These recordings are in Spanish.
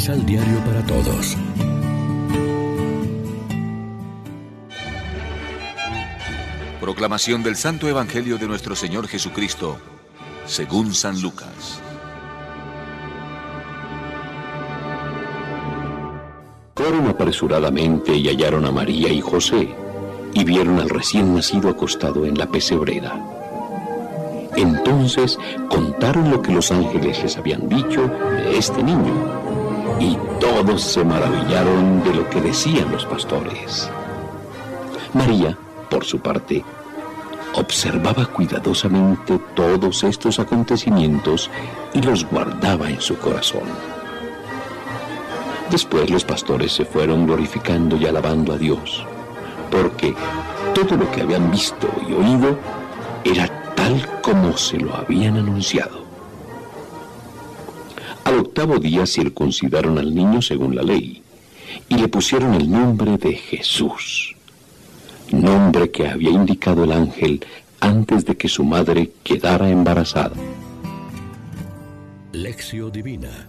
Misal Diario para Todos. Proclamación del Santo Evangelio de nuestro Señor Jesucristo, según San Lucas. Fueron apresuradamente y hallaron a María y José, y vieron al recién nacido acostado en la pesebrera. Entonces contaron lo que los ángeles les habían dicho de este niño y todos se maravillaron de lo que decían los pastores. María, por su parte, observaba cuidadosamente todos estos acontecimientos y los guardaba en su corazón. Después los pastores se fueron glorificando y alabando a Dios, porque todo lo que habían visto y oído era tal como se lo habían anunciado. Al octavo día circuncidaron al niño según la ley y le pusieron el nombre de Jesús, nombre que había indicado el ángel antes de que su madre quedara embarazada. Lección Divina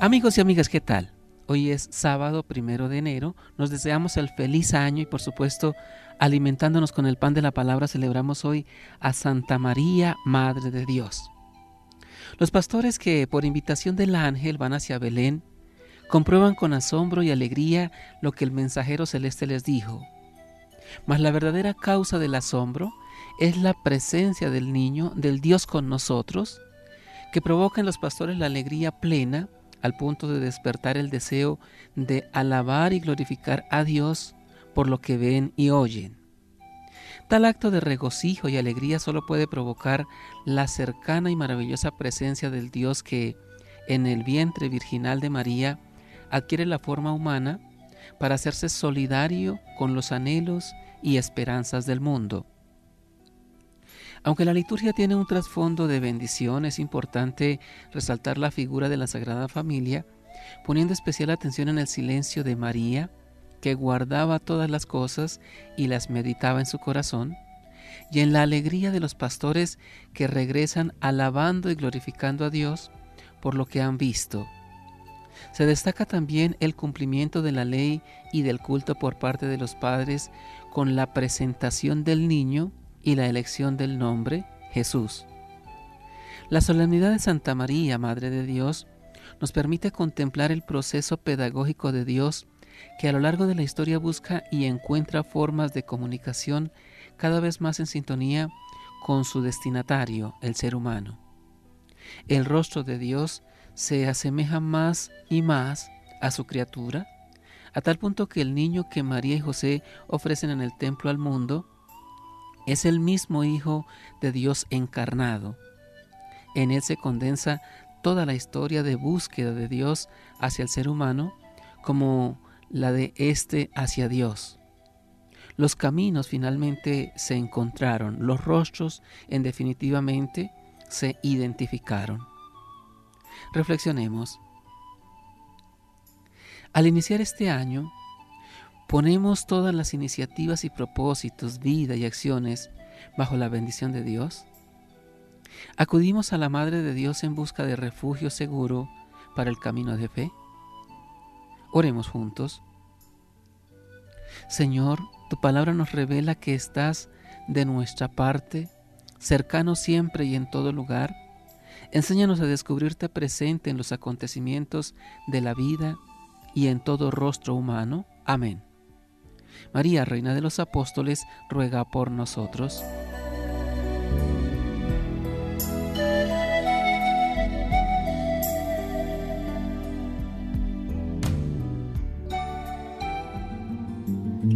Amigos y amigas, ¿qué tal? Hoy es sábado primero de enero. Nos deseamos el feliz año y por supuesto, alimentándonos con el pan de la palabra, celebramos hoy a Santa María, Madre de Dios. Los pastores que por invitación del ángel van hacia Belén comprueban con asombro y alegría lo que el mensajero celeste les dijo. Mas la verdadera causa del asombro es la presencia del niño, del Dios con nosotros, que provoca en los pastores la alegría plena al punto de despertar el deseo de alabar y glorificar a Dios por lo que ven y oyen. Tal acto de regocijo y alegría solo puede provocar la cercana y maravillosa presencia del Dios que, en el vientre virginal de María, adquiere la forma humana para hacerse solidario con los anhelos y esperanzas del mundo. Aunque la liturgia tiene un trasfondo de bendición, es importante resaltar la figura de la Sagrada Familia, poniendo especial atención en el silencio de María, que guardaba todas las cosas y las meditaba en su corazón, y en la alegría de los pastores que regresan alabando y glorificando a Dios por lo que han visto. Se destaca también el cumplimiento de la ley y del culto por parte de los padres con la presentación del niño y la elección del nombre Jesús. La solemnidad de Santa María, Madre de Dios, nos permite contemplar el proceso pedagógico de Dios que a lo largo de la historia busca y encuentra formas de comunicación cada vez más en sintonía con su destinatario, el ser humano. El rostro de Dios se asemeja más y más a su criatura, a tal punto que el niño que María y José ofrecen en el templo al mundo es el mismo Hijo de Dios encarnado. En él se condensa toda la historia de búsqueda de Dios hacia el ser humano como la de éste hacia Dios. Los caminos finalmente se encontraron, los rostros en definitivamente se identificaron. Reflexionemos. Al iniciar este año, ponemos todas las iniciativas y propósitos, vida y acciones bajo la bendición de Dios. Acudimos a la Madre de Dios en busca de refugio seguro para el camino de fe. Oremos juntos. Señor, tu palabra nos revela que estás de nuestra parte, cercano siempre y en todo lugar. Enséñanos a descubrirte presente en los acontecimientos de la vida y en todo rostro humano. Amén. María, Reina de los Apóstoles, ruega por nosotros.